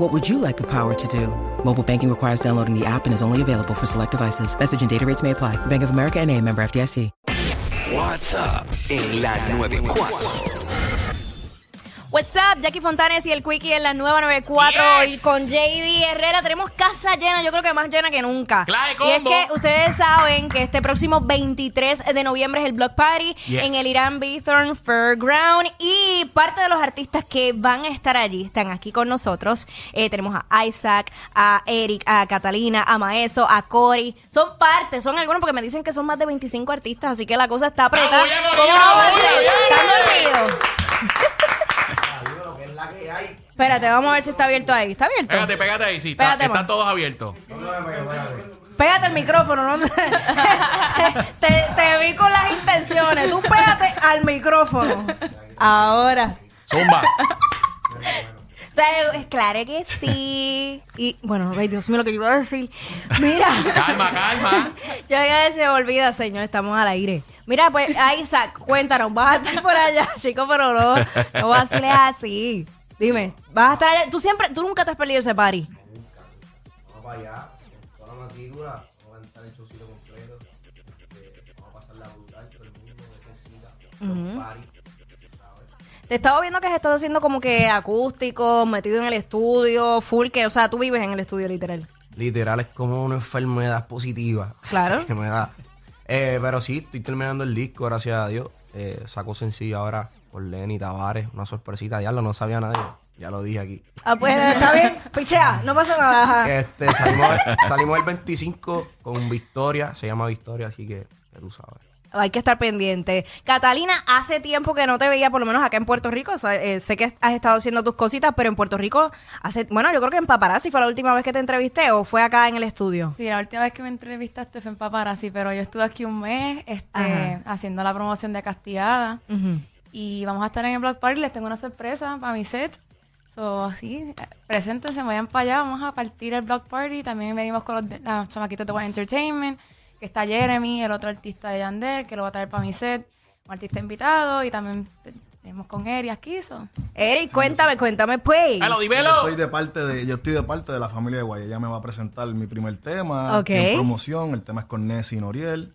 What would you like the power to do? Mobile banking requires downloading the app and is only available for select devices. Message and data rates may apply. Bank of America and a member FDIC. What's up en la 94. What's up, Jackie Fontanes y el Quickie en la nueva 94 y con JD Herrera tenemos casa llena, yo creo que más llena que nunca. Y es que ustedes saben que este próximo 23 de noviembre es el Block Party Yes. en el Irán Bithorn Fairground y parte de los artistas que van a estar allí están aquí con nosotros. Eh, tenemos a Isaac, a Eric, a Catalina, a Maeso, a Cory. Son parte, son algunos porque me dicen que son más de 25 artistas, así que la cosa está apretada. ¿Están dormidos? Espérate, vamos a ver si está abierto ahí. ¿Está abierto? Pégate, pégate ahí, sí. está- Pégate, están man. todos abiertos. Pégate el micrófono, ¿no? te, te vi con las intenciones. Tú pégate al micrófono. Ahora. Zumba. Claro que sí. Y bueno, ay Dios mío, lo que yo iba a decir. Mira. calma, calma. Yo ya se me olvida, señor, estamos al aire. Mira, pues, Isaac, cuéntanos, vas a estar por allá, chico, pero no, no vas a hacerle así. Dime, vas a estar allá. Tú siempre, tú nunca te has perdido ese party. Vamos para allá, con toda la matrícula, vamos a cantar el showcito completo, este, vamos a pasarla brutal, todo el mundo necesita, los party. Te estaba viendo que has estado haciendo como que acústico, metido en el estudio, full, que, o sea, tú vives en el estudio literal. Literal es como una enfermedad positiva. Claro. que me da. Eh, pero sí, estoy terminando el disco, gracias a Dios. Eh, saco sencillo ahora por Lenny Tavares, una sorpresita, ya lo no sabía nadie, ya lo dije aquí. Ah, pues está bien, pichea, no pasa nada. Este, salimos, salimos el 25 con Victoria, se llama Victoria, así que ya tú sabes. Hay que estar pendiente. Catalina, hace tiempo que no te veía, por lo menos acá en Puerto Rico. O sea, eh, sé que has estado haciendo tus cositas, pero en Puerto Rico, hace, bueno, yo creo que en Paparazzi fue la última vez que te entrevisté o fue acá en el estudio. Sí, la última vez que me entrevistaste fue en Paparazzi, pero yo estuve aquí un mes este, Ajá. haciendo la promoción de Castigada. Y vamos a estar en el Block Party. Les tengo una sorpresa para mi set. So, así, preséntense, vayan para allá. Vamos a partir el Block Party. También venimos con los, de- los chamaquitos de One Entertainment, que está Jeremy, el otro artista de Yandel, que lo va a traer para mi set. Un artista invitado. Y también te- tenemos con Eri aquí. So. Eric, cuéntame, cuéntame pues. Hello, Yo dímelo. estoy de parte de, yo estoy de parte de la familia de Guay. Ella me va a presentar mi primer tema Ok. en promoción. El tema es con Nessie y Noriel.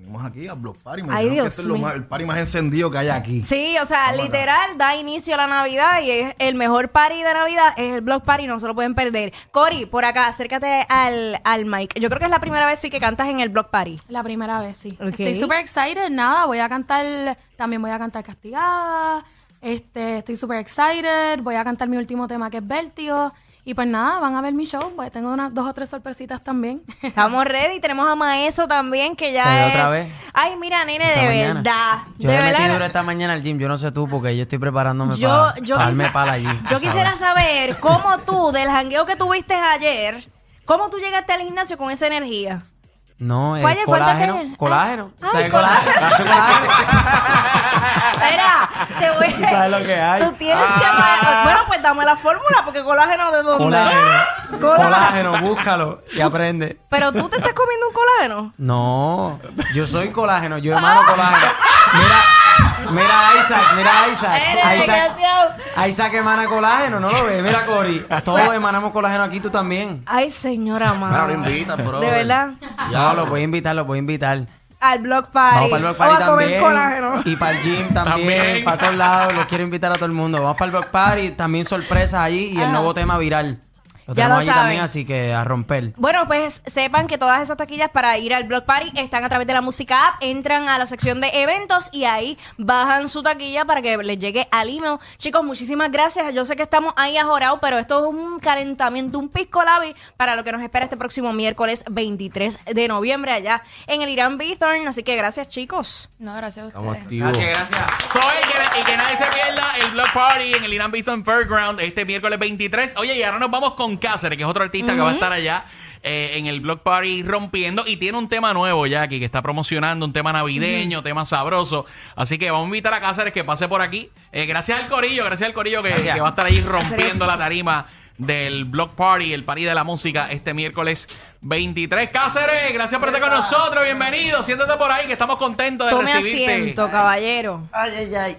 Venimos aquí a Block Party. Me Ay, dijeron Dios que este es lo mío. más- el party más encendido que hay aquí. Sí, o sea, literal, da inicio a la Navidad y es el mejor party de Navidad es el Block Party, no se lo pueden perder. Cory, por acá, acércate al, al mic. Yo creo que es la primera vez sí que cantas en el Block Party. La primera vez, sí. Estoy súper excited. Nada, voy a cantar, también voy a cantar Castigada. Este, estoy súper excited. Voy a cantar mi último tema que es Vértigo. Y pues nada, van a ver mi show. Pues tengo unas dos o tres sorpresitas también. Estamos ready, tenemos a Maeso también, que ya Te veo es... otra vez. Ay, mira, nene, Esta de mañana. verdad. Yo de me metí verdad. duro esta mañana al gym. Yo no sé tú, porque yo estoy preparándome Yo, para yo, pala allí. yo quisiera saber cómo tú, del jangueo que tuviste ayer, cómo tú llegaste al gimnasio con esa energía. No, es. ¿Fue antes de colágeno. Colágeno. Ay, ¿Sabes colágeno. Colágeno. Espera, te voy Tú sabes lo que hay. Tú tienes que... Ah. Bueno, pues dame la fórmula, porque colágeno de dónde. Colágeno. Colágeno. Colágeno, búscalo y aprende. Pero tú te estás comiendo un colágeno. No, yo soy colágeno, yo hermano colágeno. Mira, mira a Isaac, mira a Isaac. Eres A Isaac, Isaac emana colágeno, ¿no lo ves? Mira, Cory, todos emanamos colágeno aquí, tú también. Ay, señora madre. lo invitas, bro. De verdad. No, lo voy a invitar, lo voy a invitar. Al block party. Vamos para el Block o Party a comer también. colágeno. Y para el gym también, También. para todos lados. Los quiero invitar a todo el mundo. Vamos para el Block Party, también sorpresas allí y el nuevo tema viral. Lo Ya tenemos lo allí saben. también, así que a romper. Bueno, pues sepan que todas esas taquillas para ir al Block Party están a través de la música app, entran a la sección de eventos y ahí bajan su taquilla para que les llegue al email. Chicos, muchísimas gracias. Yo sé que estamos ahí ajorados, pero esto es un calentamiento, un pisco labi para lo que nos espera este próximo miércoles 23 de noviembre allá en el Irán Bithorn. Así que gracias, chicos. No, gracias a Estamos ustedes. activos. Gracias, gracias. Soy que, y que nadie se pierda el Block Party en el Irán Bison Fairground este miércoles 23. Oye, y ahora nos vamos con Cáceres, que es otro artista que va a estar allá eh, en el Block Party rompiendo y tiene un tema nuevo, Jackie, que está promocionando un tema navideño, tema sabroso. Así que vamos a invitar a Cáceres que pase por aquí. Eh, gracias al Corillo, gracias al Corillo que, Gracias. que va a estar ahí rompiendo la tarima del Block Party, el party de la música, este miércoles 23. Cáceres, gracias por estar con nosotros, bienvenido. Siéntate por ahí, que estamos contentos de Tome recibirte. asiento, caballero. Ay, ay, ay.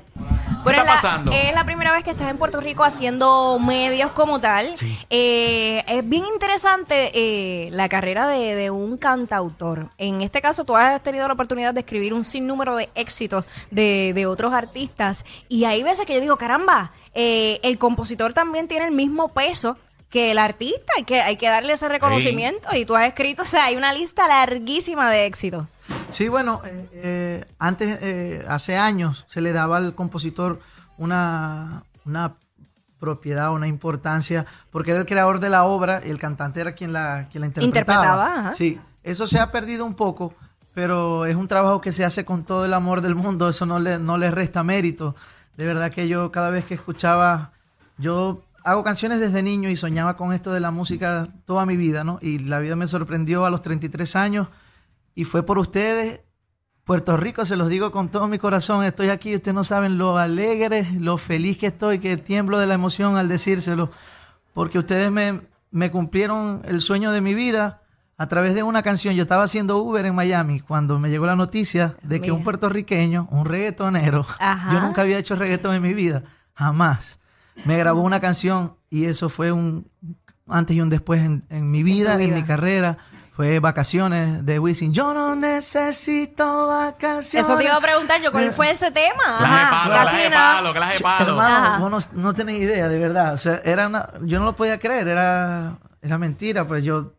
¿Qué Bueno, está es la- pasando? es la primera vez que estás en Puerto Rico haciendo medios como tal. Eh, es bien interesante eh, la carrera de, de un cantautor. En este caso, tú has tenido la oportunidad de escribir un sinnúmero de éxitos de, de otros artistas. Y hay veces que yo digo, caramba, eh, el compositor también tiene el mismo peso que el artista. Hay que, hay que darle ese reconocimiento. Y tú has escrito, o sea, hay una lista larguísima de éxitos. Sí, bueno, eh, eh, antes, eh, hace años, se le daba al compositor una, una propiedad, una importancia, porque era el creador de la obra y el cantante era quien la, quien la interpretaba. Interpretaba, ajá. Sí, eso se ha perdido un poco, pero es un trabajo que se hace con todo el amor del mundo, eso no le, no le resta mérito. De verdad que yo cada vez que escuchaba, yo hago canciones desde niño y soñaba con esto de la música toda mi vida, ¿no? Y la vida me sorprendió a los 33 años y fue por ustedes. Puerto Rico, se los digo con todo mi corazón, estoy aquí, ustedes no saben lo alegre, lo feliz que estoy, que tiemblo de la emoción al decírselo, porque ustedes me, me cumplieron el sueño de mi vida a través de una canción. Yo estaba haciendo Uber en Miami cuando me llegó la noticia de que Mira. un puertorriqueño, un reggaetonero, Ajá. yo nunca había hecho reggaetón en mi vida, jamás, me grabó una canción y eso fue un antes y un después en, en mi vida, en, vida. mi carrera. Fue vacaciones de Wisin. Yo no necesito vacaciones. Eso te iba a preguntar yo, ¿cuál fue ese tema? Clase de palo, casi clase nada. palo, clase de Sí, palo. Hermano, vos no, no tenés idea, de verdad. O sea, era una, yo no lo podía creer, era, era mentira. Pues yo,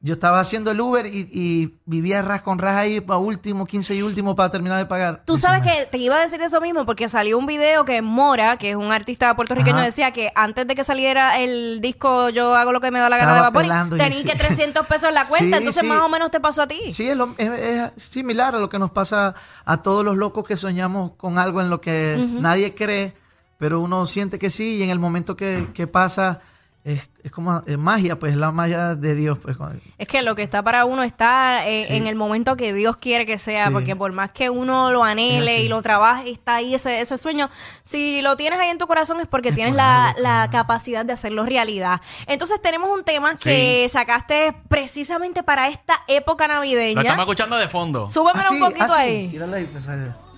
yo estaba haciendo el Uber y, y vivía ras con ras ahí para último, 15 y último para terminar de pagar. Tú sabes "Man, que te iba a decir eso mismo porque salió un video que Mora, que es un artista puertorriqueño, Ajá. decía que antes de que saliera el disco Yo hago lo que me da la gana Estaba de Vapor, tenías sí. que 300 pesos en la cuenta, Sí, entonces sí. más o menos te pasó a ti. Sí, es, lo- es- es similar a lo que nos pasa a todos los locos que soñamos con algo en lo que nadie cree, pero uno siente que sí y en el momento que, que pasa es, es como es magia, pues la magia de Dios. Pues, Es que lo que está para uno está eh, Sí. en el momento que Dios quiere que sea, Sí. porque por más que uno lo anhele y lo trabaje, está ahí ese, ese sueño. Si lo tienes ahí en tu corazón es porque Es tienes por la, algo, la capacidad de hacerlo realidad. Entonces tenemos un tema que sacaste precisamente para esta época Lo navideña. estamos escuchando de fondo. Súbemelo Así, un poquito así. ahí. Pues.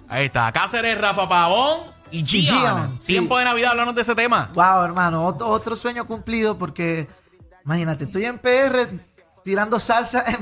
Ahí está. Cáceres, Rafa Pavón y. Gian, sí. Tiempo de Navidad, háblanos de ese tema. Wow, hermano, otro, otro sueño cumplido porque, imagínate, estoy en PR tirando salsa en,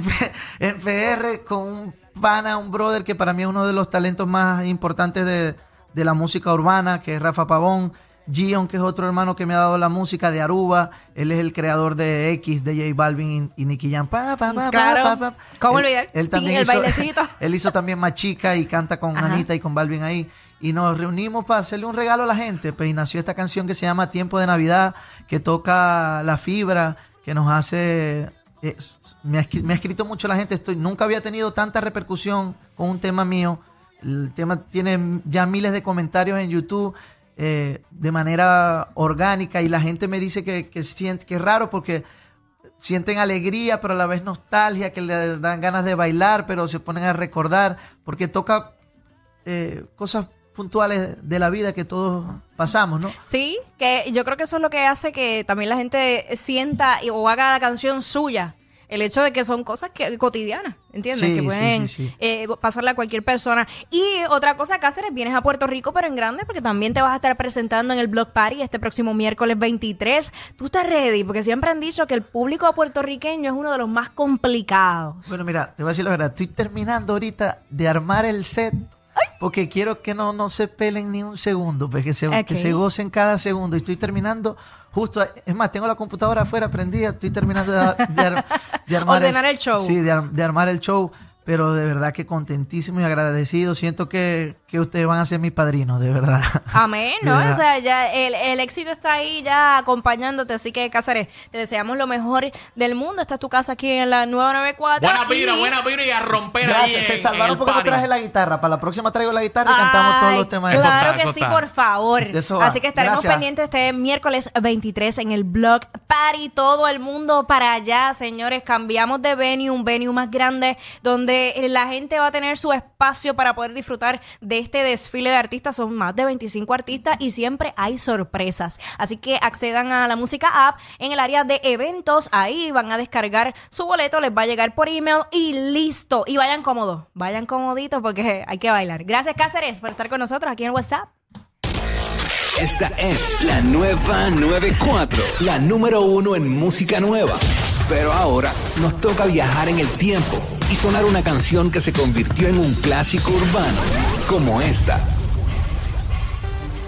en PR con un pana, un brother que para mí es uno de los talentos más importantes de, de la música urbana, que es Rafa Pavón. Gion, que es otro hermano que me ha dado la música de Aruba. Él es el creador de X, de J Balvin y, y Nicky Jam. Pa, pa, pa, pa, Claro. pa, pa. ¿Cómo Él- olvidar? Él también El hizo, él hizo también Machica y canta con Ajá. Anita y con Balvin ahí. Y nos reunimos para hacerle un regalo a la gente. Pues y nació esta canción que se llama Tiempo de Navidad, que toca la fibra, que nos hace. eh, me, ha, me ha escrito mucho la gente. Estoy, nunca había tenido tanta repercusión con un tema mío. El tema tiene ya miles de comentarios en YouTube. Eh, de manera orgánica y la gente me dice que, siente que es raro porque sienten alegría, pero a la vez nostalgia, que le dan ganas de bailar, pero se ponen a recordar, porque toca eh, cosas puntuales de la vida que todos pasamos, ¿no? Sí, que yo creo que eso es lo que hace que también la gente sienta o haga la canción suya. El hecho de que son cosas que, cotidianas, ¿entiendes? Sí, que pueden sí, sí. eh, pasarle a cualquier persona. Y otra cosa, Cáceres, vienes a Puerto Rico, pero en grande, porque también te vas a estar presentando en el Block Party este próximo miércoles 23. Tú estás ready, porque siempre han dicho que el público puertorriqueño es uno de los más complicados. Bueno, mira, te voy a decir la verdad, estoy terminando ahorita de armar el set porque quiero que no, no se pelen ni un segundo, pues que se, que se gocen cada segundo. Y estoy terminando justo, es más, tengo la computadora afuera prendida, estoy terminando de, de de armar Ordenar el show. Sí, de, ar- de armar el show. Pero de verdad que contentísimo y agradecido. Siento que, que ustedes van a ser mis padrinos, de verdad. Amén, ¿no? verdad. O sea, ya el, el éxito está ahí ya acompañándote. Así que, Cáceres, te deseamos lo mejor del mundo. Esta es tu casa aquí en la 994. Buena vibra, y- buena vibra y a romper ahí Gracias, en- se en salvaron porque no traje la guitarra. Para la próxima traigo la guitarra y cantamos todos los temas. Eso Claro está, que eso sí, está. por favor. De eso va. Así que estaremos Gracias. pendientes este miércoles 23 en el blog Party. Todo el mundo para allá, señores. Cambiamos de venue, un venue más grande donde la gente va a tener su espacio para poder disfrutar de este desfile de artistas. Son más de 25 artistas y siempre hay sorpresas. Así que accedan a la música app en el área de eventos. Ahí van a descargar su boleto, les va a llegar por email y listo. Y vayan cómodos, vayan comoditos porque hay que bailar. Gracias, Cáceres, por estar con nosotros aquí en WhatsApp. Esta es la nueva 94, la número uno en música nueva. Pero ahora nos toca viajar en el tiempo y sonar una canción que se convirtió en un clásico urbano, como esta.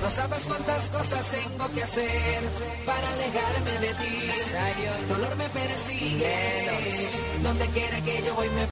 No sabes cuántas cosas tengo que hacer para alejarme de ti. Dolor me persigue. Donde quiera que yo voy me